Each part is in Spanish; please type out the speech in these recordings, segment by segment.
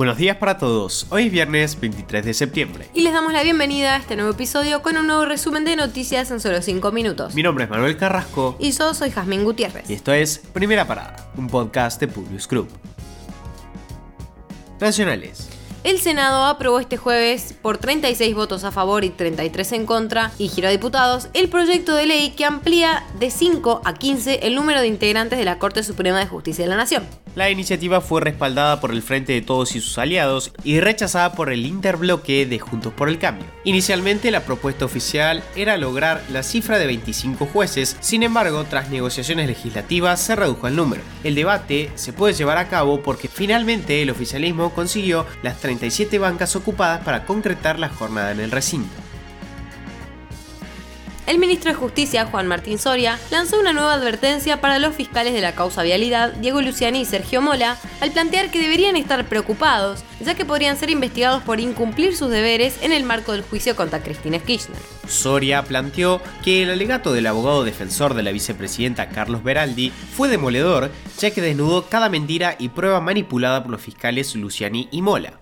Buenos días para todos, hoy es viernes 23 de septiembre. Y les damos la bienvenida a este nuevo episodio con un nuevo resumen de noticias en solo 5 minutos. Mi nombre es Manuel Carrasco. Y yo soy Jazmín Gutiérrez. Y esto es Primera Parada, un podcast de Publius Group. Nacionales. El Senado aprobó este jueves, por 36 votos a favor y 33 en contra, y giró a diputados, el proyecto de ley que amplía de 5 a 15 el número de integrantes de la Corte Suprema de Justicia de la Nación. La iniciativa fue respaldada por el Frente de Todos y sus aliados y rechazada por el interbloque de Juntos por el Cambio. Inicialmente la propuesta oficial era lograr la cifra de 25 jueces, sin embargo tras negociaciones legislativas se redujo el número. El debate se puede llevar a cabo porque finalmente el oficialismo consiguió las 37 bancas ocupadas para concretar la jornada en el recinto. El ministro de Justicia, Juan Martín Soria, lanzó una nueva advertencia para los fiscales de la causa vialidad, Diego Luciani y Sergio Mola, al plantear que deberían estar preocupados, ya que podrían ser investigados por incumplir sus deberes en el marco del juicio contra Cristina Kirchner. Soria planteó que el alegato del abogado defensor de la vicepresidenta Carlos Beraldi fue demoledor, ya que desnudó cada mentira y prueba manipulada por los fiscales Luciani y Mola.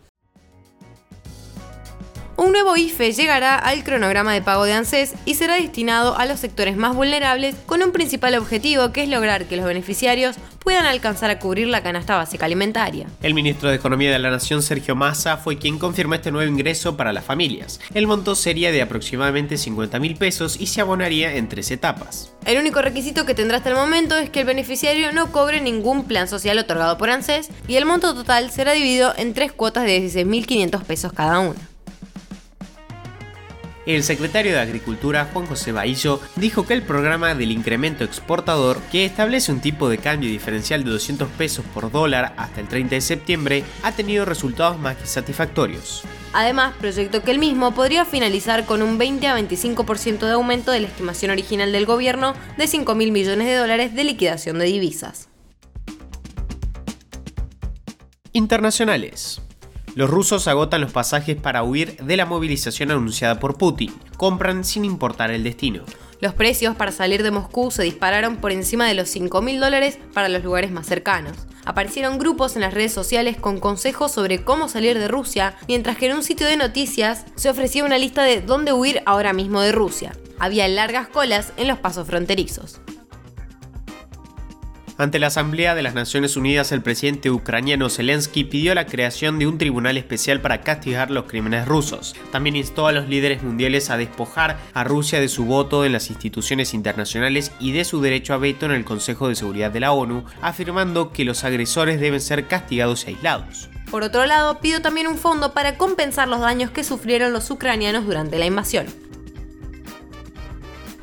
Un nuevo IFE llegará al cronograma de pago de ANSES y será destinado a los sectores más vulnerables con un principal objetivo que es lograr que los beneficiarios puedan alcanzar a cubrir la canasta básica alimentaria. El ministro de Economía de la Nación, Sergio Massa, fue quien confirmó este nuevo ingreso para las familias. El monto sería de aproximadamente 50 mil pesos y se abonaría en tres etapas. El único requisito que tendrá hasta el momento es que el beneficiario no cobre ningún plan social otorgado por ANSES y el monto total será dividido en tres cuotas de 16.500 pesos cada una. El secretario de Agricultura, Juan José Bahillo, dijo que el programa del incremento exportador, que establece un tipo de cambio diferencial de 200 pesos por dólar hasta el 30 de septiembre, ha tenido resultados más que satisfactorios. Además, proyectó que el mismo podría finalizar con un 20 a 25% de aumento de la estimación original del gobierno de 5 mil millones de dólares de liquidación de divisas. Internacionales. Los rusos agotan los pasajes para huir de la movilización anunciada por Putin. Compran sin importar el destino. Los precios para salir de Moscú se dispararon por encima de los 5 mil dólares para los lugares más cercanos. Aparecieron grupos en las redes sociales con consejos sobre cómo salir de Rusia, mientras que en un sitio de noticias se ofrecía una lista de dónde huir ahora mismo de Rusia. Había largas colas en los pasos fronterizos. Ante la Asamblea de las Naciones Unidas, el presidente ucraniano Zelensky pidió la creación de un tribunal especial para castigar los crímenes rusos. También instó a los líderes mundiales a despojar a Rusia de su voto en las instituciones internacionales y de su derecho a veto en el Consejo de Seguridad de la ONU, afirmando que los agresores deben ser castigados y aislados. Por otro lado, pidió también un fondo para compensar los daños que sufrieron los ucranianos durante la invasión.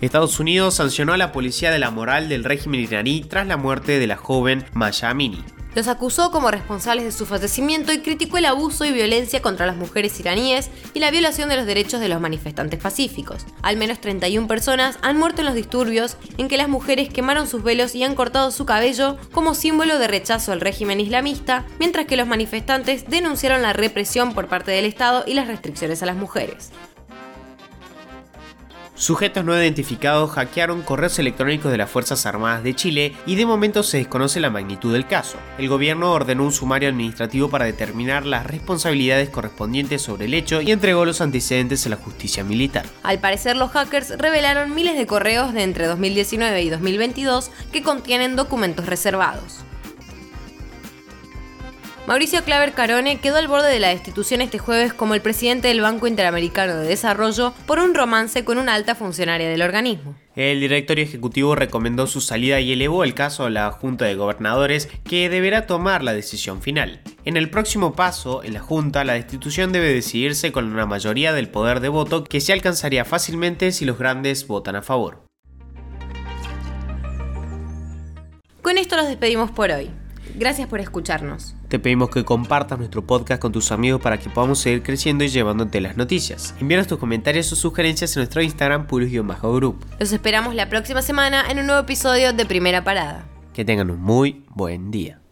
Estados Unidos sancionó a la policía de la moral del régimen iraní tras la muerte de la joven Maya Amini. Los acusó como responsables de su fallecimiento y criticó el abuso y violencia contra las mujeres iraníes y la violación de los derechos de los manifestantes pacíficos. Al menos 31 personas han muerto en los disturbios en que las mujeres quemaron sus velos y han cortado su cabello como símbolo de rechazo al régimen islamista, mientras que los manifestantes denunciaron la represión por parte del Estado y las restricciones a las mujeres. Sujetos no identificados hackearon correos electrónicos de las Fuerzas Armadas de Chile y de momento se desconoce la magnitud del caso. El gobierno ordenó un sumario administrativo para determinar las responsabilidades correspondientes sobre el hecho y entregó los antecedentes a la justicia militar. Al parecer los hackers revelaron miles de correos de entre 2019 y 2022 que contienen documentos reservados. Mauricio Claver Carone quedó al borde de la destitución este jueves como el presidente del Banco Interamericano de Desarrollo por un romance con una alta funcionaria del organismo. El directorio ejecutivo recomendó su salida y elevó el caso a la Junta de Gobernadores, que deberá tomar la decisión final. En el próximo paso, en la Junta, la destitución debe decidirse con una mayoría del poder de voto que se alcanzaría fácilmente si los grandes votan a favor. Con esto los despedimos por hoy. Gracias por escucharnos. Te pedimos que compartas nuestro podcast con tus amigos para que podamos seguir creciendo y llevándote las noticias. Envíanos tus comentarios o sugerencias en nuestro Instagram Pulus-Group. Los esperamos la próxima semana en un nuevo episodio de Primera Parada. Que tengan un muy buen día.